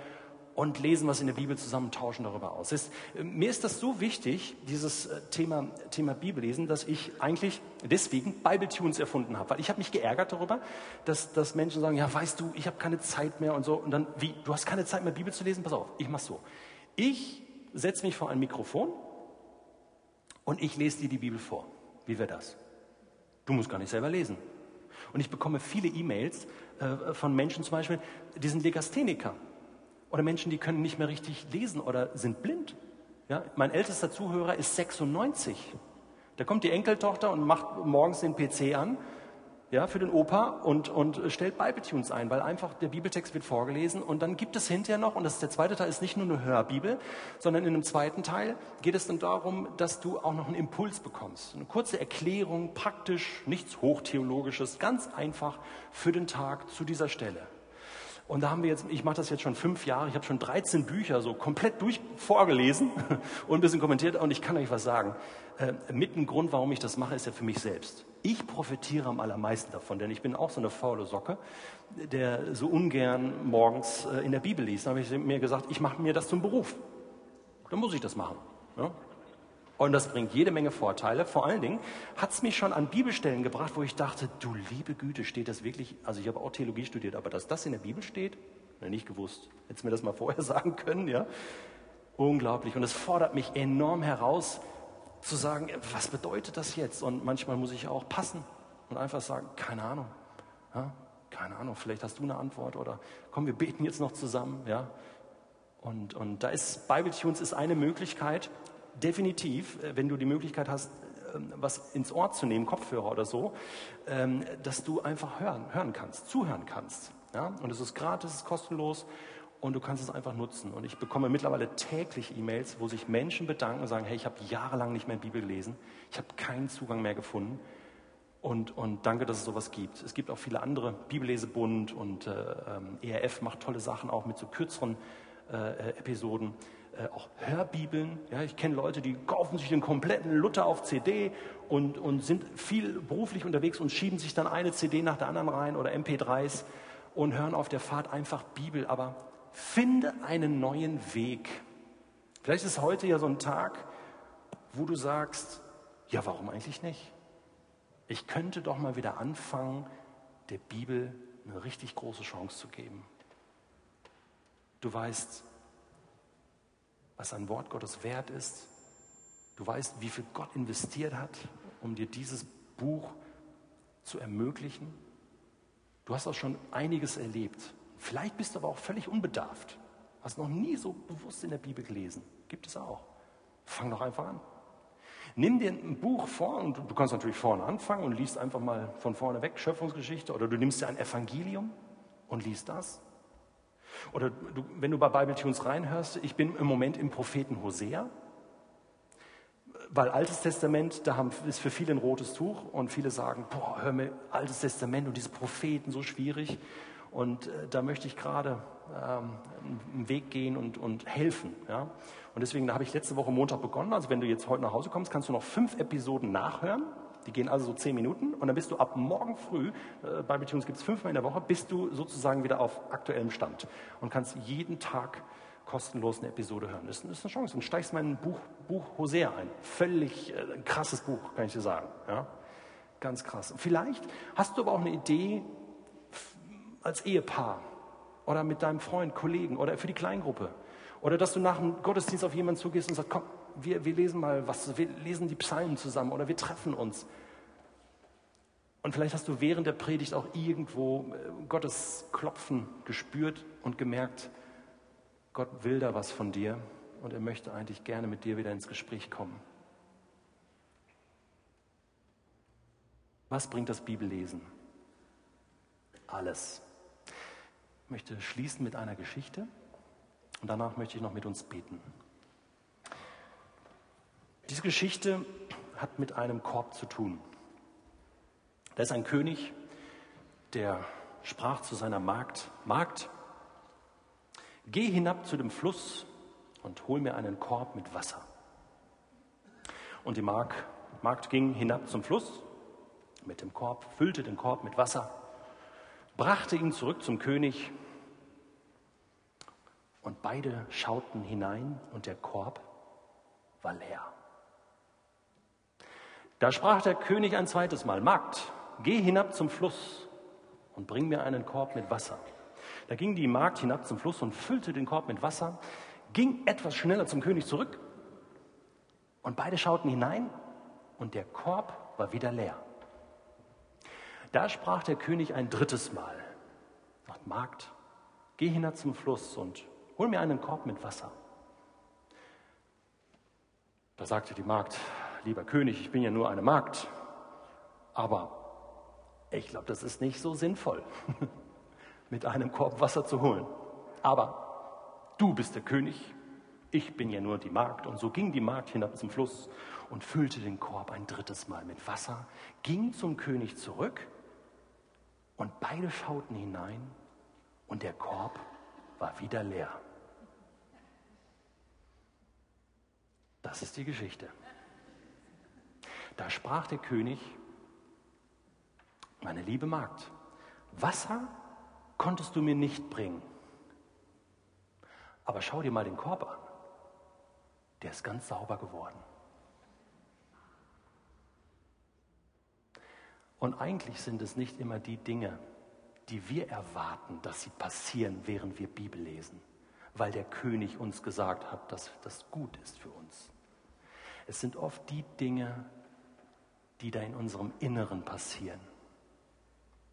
und lesen was in der Bibel zusammen, tauschen darüber aus. Ist, mir ist das so wichtig, dieses äh, Thema, Thema Bibellesen, dass ich eigentlich deswegen Bible-Tunes erfunden habe. Weil ich habe mich geärgert darüber, dass, dass Menschen sagen, ja, weißt du, ich habe keine Zeit mehr und so. Und dann, wie, du hast keine Zeit mehr, Bibel zu lesen? Pass auf, ich mache so. Ich setze mich vor ein Mikrofon und ich lese dir die Bibel vor. Wie wäre das? Du musst gar nicht selber lesen. Und ich bekomme viele E-Mails äh, von Menschen zum Beispiel, die sind Legastheniker. Oder Menschen, die können nicht mehr richtig lesen oder sind blind. Ja, mein ältester Zuhörer ist 96. Da kommt die Enkeltochter und macht morgens den PC an ja, für den Opa und, und stellt Bibletunes ein, weil einfach der Bibeltext wird vorgelesen und dann gibt es hinterher noch, und das ist der zweite Teil, ist nicht nur eine Hörbibel, sondern in einem zweiten Teil geht es dann darum, dass du auch noch einen Impuls bekommst. Eine kurze Erklärung, praktisch, nichts Hochtheologisches, ganz einfach für den Tag zu dieser Stelle. Und da haben wir jetzt, ich mache das jetzt schon fünf Jahre, ich habe schon 13 Bücher so komplett durch vorgelesen und ein bisschen kommentiert und ich kann euch was sagen. Äh, mit ein Grund, warum ich das mache, ist ja für mich selbst. Ich profitiere am allermeisten davon, denn ich bin auch so eine faule Socke, der so ungern morgens äh, in der Bibel liest. Da habe ich mir gesagt, ich mache mir das zum Beruf. Dann muss ich das machen. Ja? Und das bringt jede Menge Vorteile. Vor allen Dingen hat es mich schon an Bibelstellen gebracht, wo ich dachte, du liebe Güte, steht das wirklich? Also ich habe auch Theologie studiert, aber dass das in der Bibel steht, nicht gewusst. Hättest mir das mal vorher sagen können, ja? Unglaublich. Und es fordert mich enorm heraus, zu sagen, was bedeutet das jetzt? Und manchmal muss ich auch passen und einfach sagen, keine Ahnung. Ja? Keine Ahnung, vielleicht hast du eine Antwort oder komm, wir beten jetzt noch zusammen. Ja? Und, und da ist Bible Tunes ist eine Möglichkeit, definitiv, äh, wenn du die Möglichkeit hast, ähm, was ins Ohr zu nehmen, Kopfhörer oder so, ähm, dass du einfach hören, hören kannst, zuhören kannst. Ja? Und es ist gratis, es ist kostenlos und du kannst es einfach nutzen. Und ich bekomme mittlerweile täglich E-Mails, wo sich Menschen bedanken und sagen, hey, ich habe jahrelang nicht mehr Bibel gelesen, ich habe keinen Zugang mehr gefunden. Und, und danke, dass es sowas gibt. Es gibt auch viele andere, Bibellesebund und äh, ähm, ERF macht tolle Sachen auch mit so kürzeren äh, Episoden. Äh, auch Hörbibeln. Ja, ich kenne Leute, die kaufen sich den kompletten Luther auf CD und, und sind viel beruflich unterwegs und schieben sich dann eine CD nach der anderen rein oder MP3s und hören auf der Fahrt einfach Bibel. Aber finde einen neuen Weg. Vielleicht ist heute ja so ein Tag, wo du sagst, ja, warum eigentlich nicht? Ich könnte doch mal wieder anfangen, der Bibel eine richtig große Chance zu geben. Du weißt, was ein Wort Gottes wert ist. Du weißt, wie viel Gott investiert hat, um dir dieses Buch zu ermöglichen. Du hast auch schon einiges erlebt. Vielleicht bist du aber auch völlig unbedarft. Hast noch nie so bewusst in der Bibel gelesen. Gibt es auch. Fang doch einfach an. Nimm dir ein Buch vor und du kannst natürlich vorne anfangen und liest einfach mal von vorne weg Schöpfungsgeschichte oder du nimmst dir ein Evangelium und liest das. Oder du, wenn du bei Bible Tunes reinhörst, ich bin im Moment im Propheten Hosea, weil Altes Testament, da haben, ist für viele ein rotes Tuch und viele sagen, boah, hör mir Altes Testament und diese Propheten so schwierig. Und äh, da möchte ich gerade ähm, einen Weg gehen und, und helfen. Ja? Und deswegen, da habe ich letzte Woche Montag begonnen. Also wenn du jetzt heute nach Hause kommst, kannst du noch fünf Episoden nachhören. Die gehen also so zehn Minuten und dann bist du ab morgen früh, äh, Bible Tunes gibt es fünfmal in der Woche, bist du sozusagen wieder auf aktuellem Stand und kannst jeden Tag kostenlos eine Episode hören. Das ist eine Chance. Und steigst mein Buch, Buch Hosea ein. Völlig äh, krasses Buch, kann ich dir sagen. Ja? Ganz krass. Vielleicht hast du aber auch eine Idee als Ehepaar oder mit deinem Freund, Kollegen oder für die Kleingruppe. Oder dass du nach dem Gottesdienst auf jemanden zugehst und sagst, komm, wir, wir lesen mal was, wir lesen die Psalmen zusammen oder wir treffen uns. Und vielleicht hast du während der Predigt auch irgendwo äh, Gottes Klopfen gespürt und gemerkt, Gott will da was von dir und er möchte eigentlich gerne mit dir wieder ins Gespräch kommen. Was bringt das Bibellesen? Alles. Ich möchte schließen mit einer Geschichte und danach möchte ich noch mit uns beten. Diese Geschichte hat mit einem Korb zu tun. Da ist ein König, der sprach zu seiner Magd, Magd, geh hinab zu dem Fluss und hol mir einen Korb mit Wasser. Und die Magd, Magd ging hinab zum Fluss mit dem Korb, füllte den Korb mit Wasser, brachte ihn zurück zum König und beide schauten hinein und der Korb war leer. Da sprach der König ein zweites Mal, Magd, geh hinab zum Fluss und bring mir einen Korb mit Wasser. Da ging die Magd hinab zum Fluss und füllte den Korb mit Wasser, ging etwas schneller zum König zurück und beide schauten hinein und der Korb war wieder leer. Da sprach der König ein drittes Mal, Magd, geh hinab zum Fluss und hol mir einen Korb mit Wasser. Da sagte die Magd, lieber König, ich bin ja nur eine Magd, aber ich glaube, das ist nicht so sinnvoll, mit einem Korb Wasser zu holen. Aber du bist der König, ich bin ja nur die Magd. Und so ging die Magd hinab zum Fluss und füllte den Korb ein drittes Mal mit Wasser, ging zum König zurück und beide schauten hinein und der Korb war wieder leer. Das ist die Geschichte. Da sprach der König, meine liebe Magd, Wasser konntest du mir nicht bringen. Aber schau dir mal den Korb an. Der ist ganz sauber geworden. Und eigentlich sind es nicht immer die Dinge, die wir erwarten, dass sie passieren, während wir Bibel lesen, weil der König uns gesagt hat, dass das gut ist für uns. Es sind oft die Dinge, die da in unserem Inneren passieren,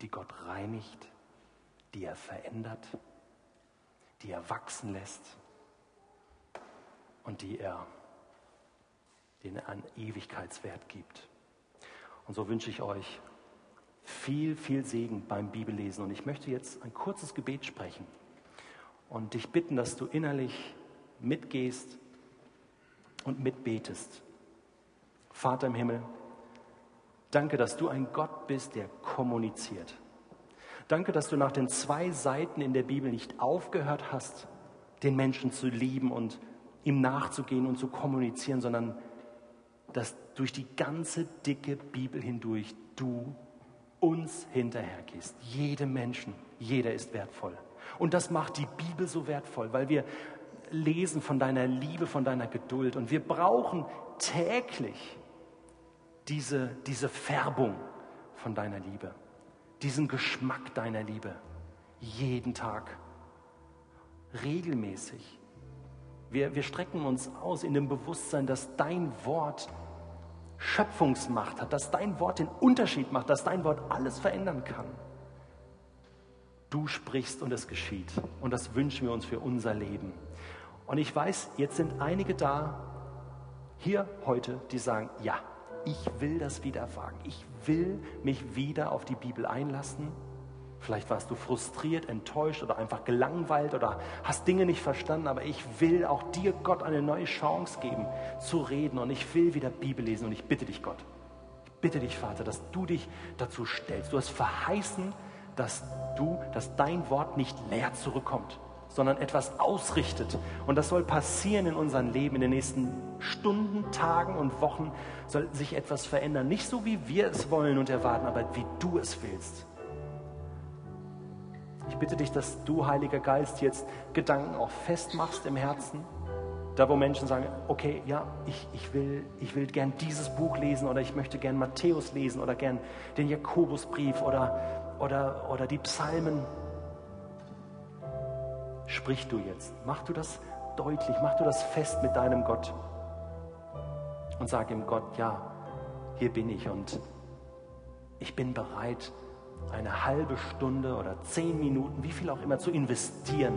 die Gott reinigt, die er verändert, die er wachsen lässt und die er er einen Ewigkeitswert gibt. Und so wünsche ich euch viel, viel Segen beim Bibellesen. Und ich möchte jetzt ein kurzes Gebet sprechen. und dich bitten, dass du innerlich mitgehst und mitbetest. Vater im Himmel, danke, dass du ein Gott bist, der kommuniziert. Danke, dass du nach den zwei Seiten in der Bibel nicht aufgehört hast, den Menschen zu lieben und ihm nachzugehen und zu kommunizieren, sondern dass durch die ganze dicke Bibel hindurch du uns hinterhergehst. Jedem Menschen, jeder ist wertvoll. Und das macht die Bibel so wertvoll, weil wir lesen von deiner Liebe, von deiner Geduld. Und wir brauchen täglich diese, diese Färbung von deiner Liebe, diesen Geschmack deiner Liebe. Jeden Tag, regelmäßig. Wir, wir strecken uns aus in dem Bewusstsein, dass dein Wort Schöpfungsmacht hat, dass dein Wort den Unterschied macht, dass dein Wort alles verändern kann. Du sprichst und es geschieht. Und das wünschen wir uns für unser Leben. Und ich weiß, jetzt sind einige da, hier heute, die sagen, ja, ich will das wieder wagen. Ich will mich wieder auf die Bibel einlassen. Vielleicht warst du frustriert, enttäuscht oder einfach gelangweilt oder hast Dinge nicht verstanden, aber ich will auch dir, Gott, eine neue Chance geben, zu reden und ich will wieder Bibel lesen und ich bitte dich, Gott, ich bitte dich, Vater, dass du dich dazu stellst. Du hast verheißen, dass du, dass dein Wort nicht leer zurückkommt, sondern etwas ausrichtet. Und das soll passieren in unserem Leben in den nächsten Stunden, Tagen und Wochen soll sich etwas verändern. Nicht so, wie wir es wollen und erwarten, aber wie du es willst. Ich bitte dich, dass du, Heiliger Geist, jetzt Gedanken auch festmachst im Herzen. Da, wo Menschen sagen, okay, ja, ich, ich, will, ich will gern dieses Buch lesen oder ich möchte gern Matthäus lesen oder gern den Jakobusbrief oder, oder, oder die Psalmen. Sprich du jetzt. Mach du das deutlich, mach du das fest mit deinem Gott. Und sag ihm Gott, ja, hier bin ich und ich bin bereit, eine halbe Stunde oder zehn Minuten, wie viel auch immer, zu investieren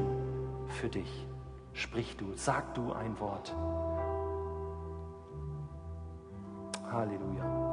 für dich. Sprich du, sag du ein Wort. Halleluja.